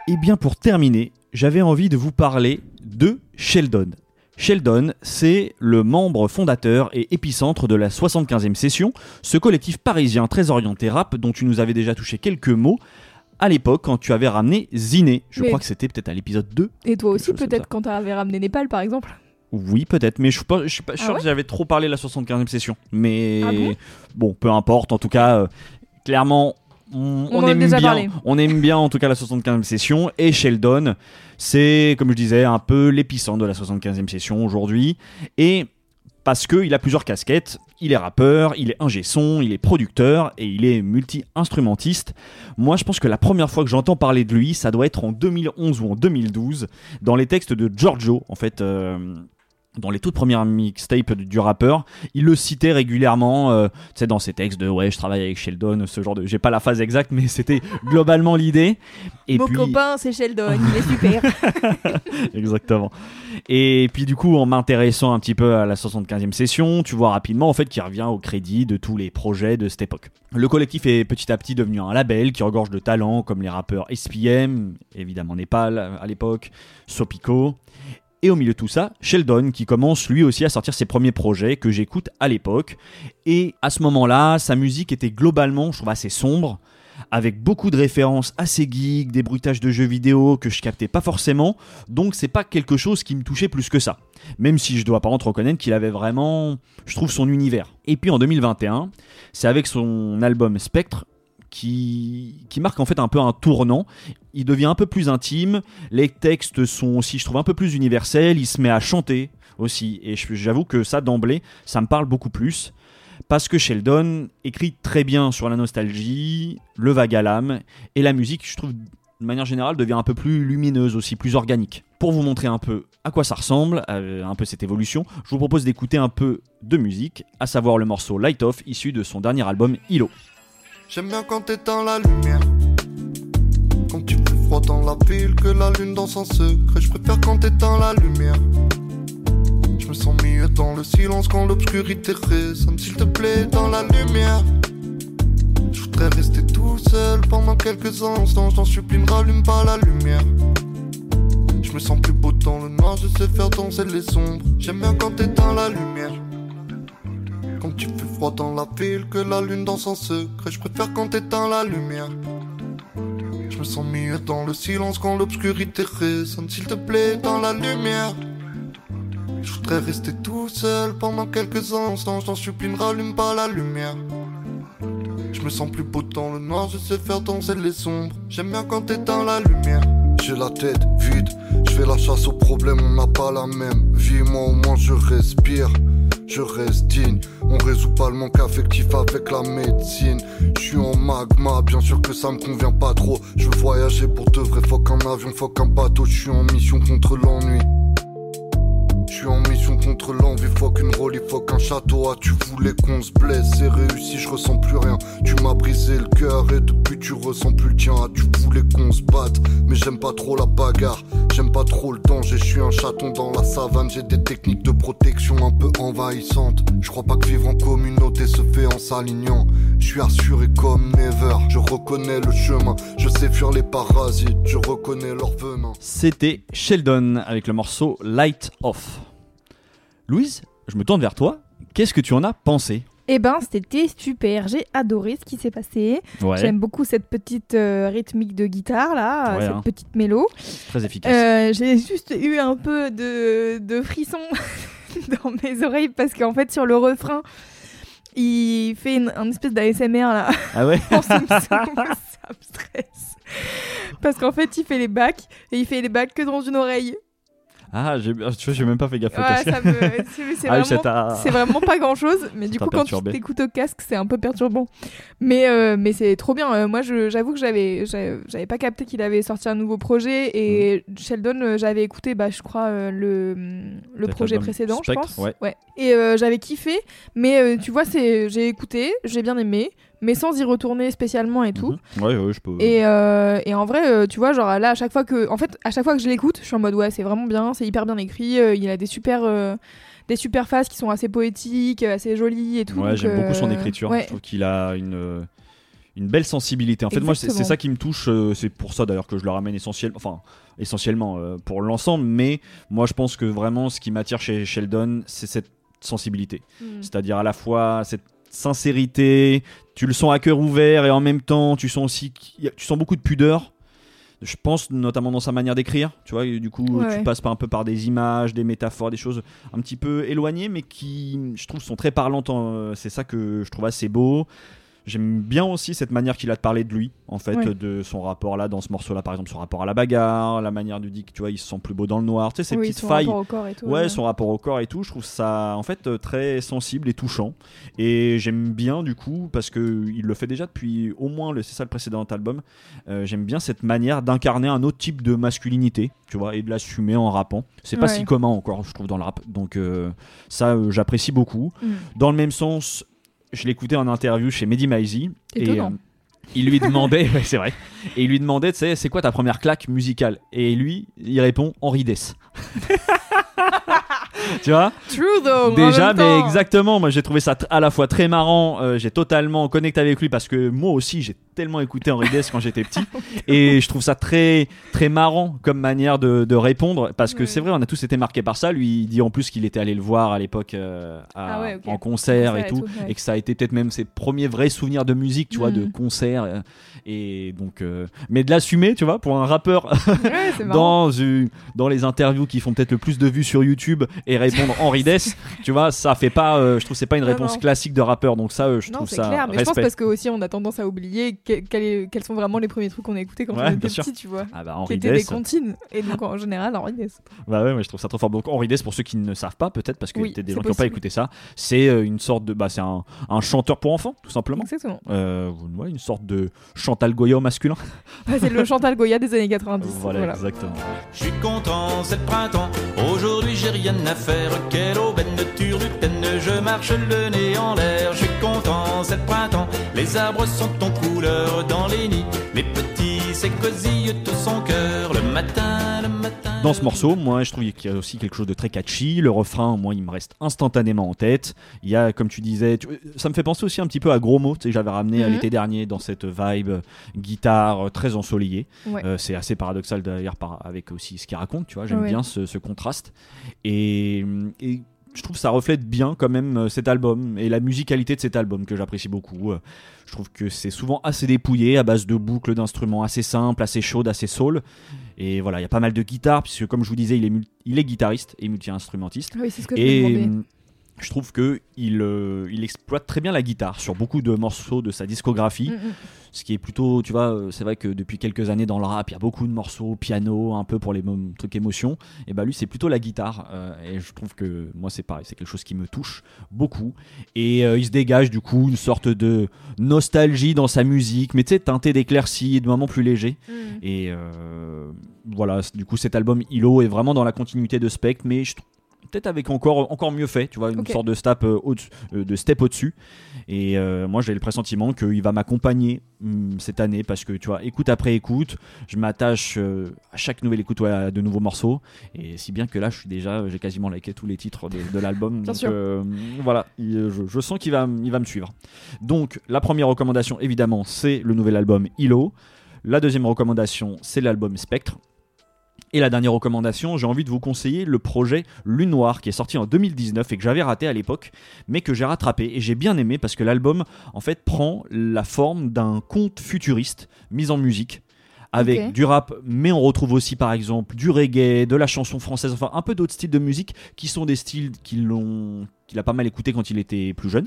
Et bien pour terminer, j'avais envie de vous parler de Sheldon. Sheldon, c'est le membre fondateur et épicentre de la 75e session, ce collectif parisien très orienté rap dont tu nous avais déjà touché quelques mots à l'époque quand tu avais ramené Ziné. Je Mais- crois que c'était peut-être à l'épisode 2. Et toi aussi peut-être quand t'avais ramené Népal par exemple. Oui, peut-être, mais je suis pas, je suis pas Ah sûr ouais que j'avais trop parlé de la 75e session. Mais Ah bon? bon, peu importe. En tout cas, euh, clairement, on, On on en a aime déjà bien, parlé. on aime bien en tout cas la 75e session. Et Sheldon, c'est comme je disais un peu l'épicentre de la 75e session aujourd'hui. Et parce qu'il a plusieurs casquettes. Il est rappeur, il est ingé son, il est producteur et il est multi-instrumentiste. Moi, je pense que la première fois que j'entends parler de lui, ça doit être en 2011 ou en 2012, dans les textes de Giorgio, en fait. euh, dans les toutes premières mixtapes du, rappeur, il le citait régulièrement, euh, tu sais, dans ses textes de ouais, je travaille avec Sheldon, ce genre de. J'ai pas la phase exacte, mais c'était globalement l'idée. Et Mon puis, copain c'est Sheldon, il est super. Exactement. Et puis du coup, en m'intéressant un petit peu à la 75e session, tu vois rapidement en fait qu'il revient au crédit de tous les projets de cette époque. Le collectif est petit à petit devenu un label qui regorge de talents comme les rappeurs SPM, évidemment Népal à l'époque, Sopico. Et au milieu de tout ça, Sheldon qui commence lui aussi à sortir ses premiers projets que j'écoute à l'époque. Et à ce moment-là, sa musique était globalement, je trouve, assez sombre, avec beaucoup de références assez geeks, des bruitages de jeux vidéo que je captais pas forcément. Donc c'est pas quelque chose qui me touchait plus que ça. Même si je dois par contre reconnaître qu'il avait vraiment, je trouve, son univers. Et puis en 2021, c'est avec son album Spectre qui, marque en fait un peu un tournant. Il devient un peu plus intime, les textes sont aussi, je trouve, un peu plus universels, il se met à chanter aussi. Et j'avoue que ça, d'emblée, ça me parle beaucoup plus. Parce que Sheldon écrit très bien sur la nostalgie, le vague à l'âme, et la musique, je trouve, de manière générale, devient un peu plus lumineuse aussi, plus organique. Pour vous montrer un peu à quoi ça ressemble, euh, un peu cette évolution, je vous propose d'écouter un peu de musique, à savoir le morceau Light Off, issu de son dernier album Hilo. J'aime bien quand t'éteins la lumière. Quand tu fais froid dans la ville, que la lune dans son secret. Je préfère quand t'éteins la lumière. Je me sens mieux dans le silence quand l'obscurité résonne. S'il te plaît, dans la lumière. Je voudrais rester tout seul pendant quelques instants. Je t'en supplie, ne rallume pas la lumière. Je me sens plus beau dans le noir, je sais faire danser les ombres. J'aime bien quand t'éteins la lumière. Quand tu fais froid dans la ville, que la lune dans son secret. Je préfère quand t'éteins la lumière. Je me sens mieux dans le silence quand l'obscurité résonne. S'il te plaît, dans la lumière. Je voudrais rester tout seul pendant quelques instants. Je t'en supplie, ne rallume pas la lumière. Je me sens plus beau dans le noir, je sais faire danser les ombres. J'aime bien quand t'éteins la lumière. J'ai la tête vide, je fais la chasse aux problèmes, on n'a pas la même vie. Moi au moins je respire, je reste digne. On résout pas le manque affectif avec la médecine. Je suis en magma, bien sûr que ça me convient pas trop. Je veux voyager pour de vrai, faut qu'un avion, faut qu'un bateau. Je suis en mission contre l'ennui. Suis en mission contre l'envie, faut qu'une folie, faut qu'un château. Ah, tu voulais qu'on se blesse, c'est réussi, je ressens plus rien. Tu m'as brisé le cœur et depuis tu ressens plus le tien. Ah, tu voulais qu'on se batte, mais j'aime pas trop la bagarre. J'aime pas trop le danger, je suis un chaton dans la savane. J'ai des techniques de protection un peu envahissantes. Je crois pas que vivre en communauté se fait en s'alignant. Je suis assuré comme never, je reconnais le chemin. Je sais fuir les parasites, je reconnais leur venin. C'était Sheldon avec le morceau Light Off. Louise, je me tourne vers toi. Qu'est-ce que tu en as pensé? Eh ben, c'était super. J'ai adoré ce qui s'est passé. Ouais, J'aime beaucoup cette petite euh, rythmique de guitare là, Ouais, cette hein. petite mélo. très efficace. Euh, J'ai juste eu un peu de, de frisson dans mes oreilles parce qu'en fait sur le refrain, il fait une, un espèce d'ASMR là. Ah ouais ça me stresse. Parce qu'en fait, il fait les bacs et il fait les bacs que dans une oreille. Ah, j'ai- tu vois, j'ai même pas fait gaffe. Ouais, ça me- c'est Ah vraiment, vraiment pas grand chose, mais du coup, quand perturbé. tu t'écoutes au casque, c'est un peu perturbant. Mais, euh, mais c'est trop bien. Euh, moi, j'avoue que j'avais pas capté qu'il avait sorti un nouveau projet et Mm. Sheldon, euh, j'avais écouté, bah, je crois, le, le projet précédent, Spectre, je pense. ouais. Et euh, j'avais kiffé, mais euh, tu vois, c'est j'ai écouté, j'ai bien aimé, mais sans y retourner spécialement et tout. Mhm. Ouais, ouais, je peux. Et, euh, et en vrai, euh, tu vois, genre là, à chaque fois que, en fait, à chaque fois que je l'écoute, je suis en mode ouais, c'est vraiment bien, c'est hyper bien écrit. euh, il a des super, euh, des super phases qui sont assez poétiques, assez jolies et tout. Ouais, j'aime beaucoup son écriture. ouais. Je trouve qu'il a une, une belle sensibilité. En fait, moi, c'est ça qui me touche. euh, C'est pour ça d'ailleurs que je le ramène essentiellement, enfin, essentiellement euh, pour l'ensemble. Mais moi, je pense que vraiment, ce qui m'attire chez Sheldon, c'est cette sensibilité. Mm. C'est-à-dire à la fois cette sincérité, tu le sens à cœur ouvert et en même temps, tu sens aussi, tu sens beaucoup de pudeur. Je pense notamment dans sa manière d'écrire, tu vois, et du coup, Ouais, tu passes par un peu par des images, des métaphores, des choses un petit peu éloignées, mais qui, je trouve, sont très parlantes. en- C'est ça que je trouve assez beau. J'aime bien aussi cette manière qu'il a de parler de lui, en fait, Ouais. de son rapport là, dans ce morceau-là, par exemple, son rapport à la bagarre, la manière de dire que tu vois, il se sent plus beau dans le noir, tu sais, ces Oui, petites son failles. rapport au corps et tout. Ouais, son rapport au corps et tout, je trouve ça en fait euh, très sensible et touchant. Et j'aime bien du coup, parce que il le fait déjà depuis au moins, le- c'est ça le précédent album, euh, j'aime bien cette manière d'incarner un autre type de masculinité, tu vois, et de l'assumer en rappant. C'est pas Ouais. si commun encore, je trouve, dans le rap. Donc euh, ça, euh, j'apprécie beaucoup. Mm. Dans le même sens, je l'écoutais en interview chez Mehdi Maizi. Et euh, il lui demandait, ouais, c'est vrai, et il lui demandait, tu sais, c'est quoi ta première claque musicale? Et lui, il répond Henri Dess. tu vois? True though. en Déjà, même mais temps. exactement, moi j'ai trouvé ça à la fois très marrant, euh, j'ai totalement connecté avec lui parce que moi aussi j'ai tellement écouté Henri Dess quand j'étais petit et je trouve ça très très marrant comme manière de, de répondre parce que c'est vrai, on a tous été marqués par ça. Lui, il dit en plus qu'il était allé le voir à l'époque euh, Ah ouais, en concert et et tout, ouais. et que ça a été peut-être même ses premiers vrais souvenirs de musique, tu vois, de Mm. concert euh, et donc, euh, mais de l'assumer, tu vois, pour un rappeur Ouais, dans, une- dans les interviews qui font peut-être le plus de vues sur YouTube et répondre Henri Dess, tu vois, ça fait pas, euh, je trouve c'est pas une Non, réponse non. classique de rappeur, donc ça, je Non, trouve ça clair, mais je pense parce que aussi on a tendance à oublier que- quel quels sont vraiment les premiers trucs qu'on a écoutés quand Ouais, on était petit, tu vois. Ah bah Qui Henri étaient des comptines. Et donc en général, Henri Dess. bah ouais, ouais, je trouve ça trop fort. Donc Henri Dess, pour ceux qui ne savent pas, peut-être parce qu'il Oui, y a peut-être des gens qui n'ont pas possible. écouté ça, c'est euh, une sorte de, bah c'est un, un chanteur pour enfants, tout simplement. Exactement. Euh, ouais, une sorte de Chantal Goya au masculin. Ouais, c'est le Chantal Goya des années 90. voilà, voilà. exactement. Je suis content, c'est le printemps. Aujourd'hui, j'ai rien à faire. Quelle aubaine de turlutaine. Je marche le nez en l'air. Je suis content, c'est le printemps. Les arbres sont en couleur dans les nids. Les petits s'écosillent tous en cœur. Le matin, le matin. Dans ce morceau, moi, je trouve qu'il y a aussi quelque chose de très catchy. Le refrain, moi, il me reste instantanément en tête. Il y a, comme tu disais, tu- ça me fait penser aussi un petit peu à Gros Mots, tu sais, que j'avais ramené à Mhm. l'été dernier dans cette vibe guitare très ensoleillée. Ouais. Euh, c'est assez paradoxal d'ailleurs par- avec aussi ce qu'il raconte, tu vois. J'aime Ouais. bien ce, ce contraste. Et, et je trouve que ça reflète bien quand même euh, cet album et la musicalité de cet album que j'apprécie beaucoup. Euh, Je trouve que c'est souvent assez dépouillé à base de boucles d'instruments assez simples, assez chaudes, assez soul. Et voilà, il y a pas mal de guitares puisque comme je vous disais, il est, il est guitariste et multi-instrumentiste. Oui, c'est ce que je Et demandais. Je trouve que il, euh, il exploite très bien la guitare sur beaucoup de morceaux de sa discographie. Mm, mm. Ce qui est plutôt, tu vois, euh, c'est vrai que depuis quelques années dans le rap, il y a beaucoup de morceaux piano, un peu pour les trucs émotions. Et bah lui, c'est plutôt la guitare. euh, et je trouve que moi, c'est pareil, c'est quelque chose qui me touche beaucoup. Et euh, il se dégage du coup une sorte de nostalgie dans sa musique, mais tu sais, teinté d'éclaircies, de moments plus légers. Mm. Et voilà, du coup, cet album Hilo est vraiment dans la continuité de Spectre, mais je trouve peut-être avec encore, encore mieux fait, tu vois, une sorte de step euh, au de step au-dessus. Et euh, moi, j'ai le pressentiment qu'il va m'accompagner hum, cette année parce que, tu vois, écoute après écoute, je m'attache euh, à chaque nouvelle écoute ouais, à de nouveaux morceaux. Et si bien que là, je suis déjà, j'ai quasiment liké tous les titres de, de l'album. Donc, sûr. euh, voilà, il- je, je sens qu'il va, il va me suivre. Donc, la première recommandation, évidemment, c'est le nouvel album Hilo. La deuxième recommandation, c'est l'album Spectre. Et la dernière recommandation, j'ai envie de vous conseiller le projet Lune Noire qui est sorti en 2019 et que j'avais raté à l'époque, mais que j'ai rattrapé et j'ai bien aimé parce que l'album en fait prend la forme d'un conte futuriste mis en musique avec du rap, mais on retrouve aussi par exemple du reggae, de la chanson française, enfin un peu d'autres styles de musique qui sont des styles qu'il a pas mal écouté quand il était plus jeune.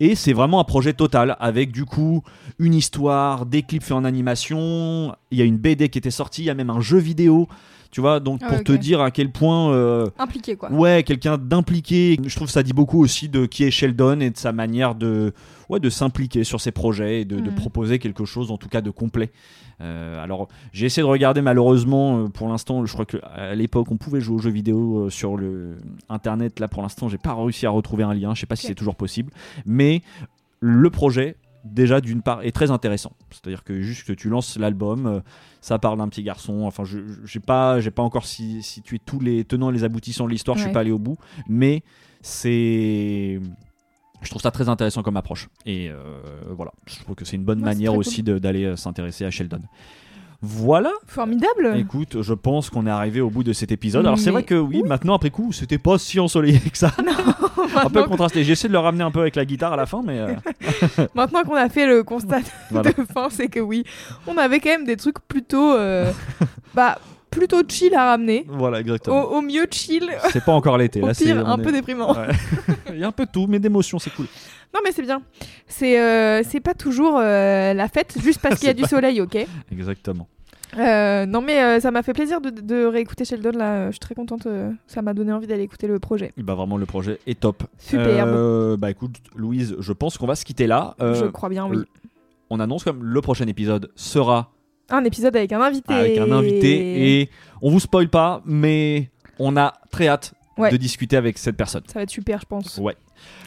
Et c'est vraiment un projet total avec du coup une histoire, des clips faits en animation. Il y a une BD qui était sortie, il y a même un jeu vidéo. Tu vois, donc Ah pour te dire à quel point. euh, Impliqué quoi. Ouais, quelqu'un d'impliqué. Je trouve que ça dit beaucoup aussi de qui est Sheldon et de sa manière de, ouais, de s'impliquer sur ses projets et de, de Mhm. proposer quelque chose, en tout cas de complet. Euh, alors, j'ai essayé de regarder, malheureusement, euh, pour l'instant, je crois qu'à l'époque, on pouvait jouer aux jeux vidéo sur le internet. Là, pour l'instant, j'ai pas réussi à retrouver un lien. Je sais pas si c'est toujours possible. Mais le projet, déjà, d'une part, est très intéressant. C'est-à-dire que juste que tu lances l'album. euh, ça parle d'un petit garçon. Enfin, je j'ai pas, j'ai pas encore si- situé tous les tenants et les aboutissants de l'histoire. Je suis Ouais. pas allé au bout, mais c'est, je trouve ça très intéressant comme approche. Et euh, voilà, je trouve que c'est une bonne Ouais, manière aussi d'aller euh, s'intéresser à Sheldon. Voilà. Formidable. Écoute, je pense qu'on est arrivé au bout de cet épisode. Alors c'est vrai que oui, maintenant après coup, c'était pas si ensoleillé que ça. un peu contrasté. J'ai essayé de le ramener un peu avec la guitare à la fin, mais euh, maintenant qu'on a fait le constat Voilà. de fin, c'est que oui, on avait quand même des trucs plutôt, euh, bah, plutôt chill à ramener. voilà exactement. au mieux chill, C'est pas encore l'été. Là, c'est pire un est- peu déprimant. Ouais. Il y a un peu de tout, mais d'émotion, c'est cool. Non mais c'est bien. C'est euh, c'est pas toujours euh, la fête juste parce qu'il y a du pas- soleil, ok? Exactement. Euh, non mais euh, ça m'a fait plaisir de, de réécouter Sheldon là. Je suis très contente. euh, ça m'a donné envie d'aller écouter le projet. Bah vraiment le projet est top. Superbe. Bah écoute Louise, je pense qu'on va se quitter là. Je crois bien, oui. On annonce comme le prochain épisode sera Un épisode avec un invité. avec un invité et on vous spoil pas, mais on a très hâte Ouais. de discuter avec cette personne. Ça va être super, je pense. Ouais,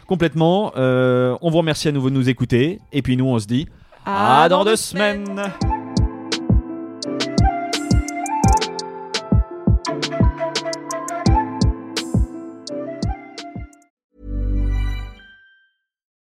complètement. On vous remercie à nouveau de nous écouter et puis nous on se dit À à dans dans deux deux semaines.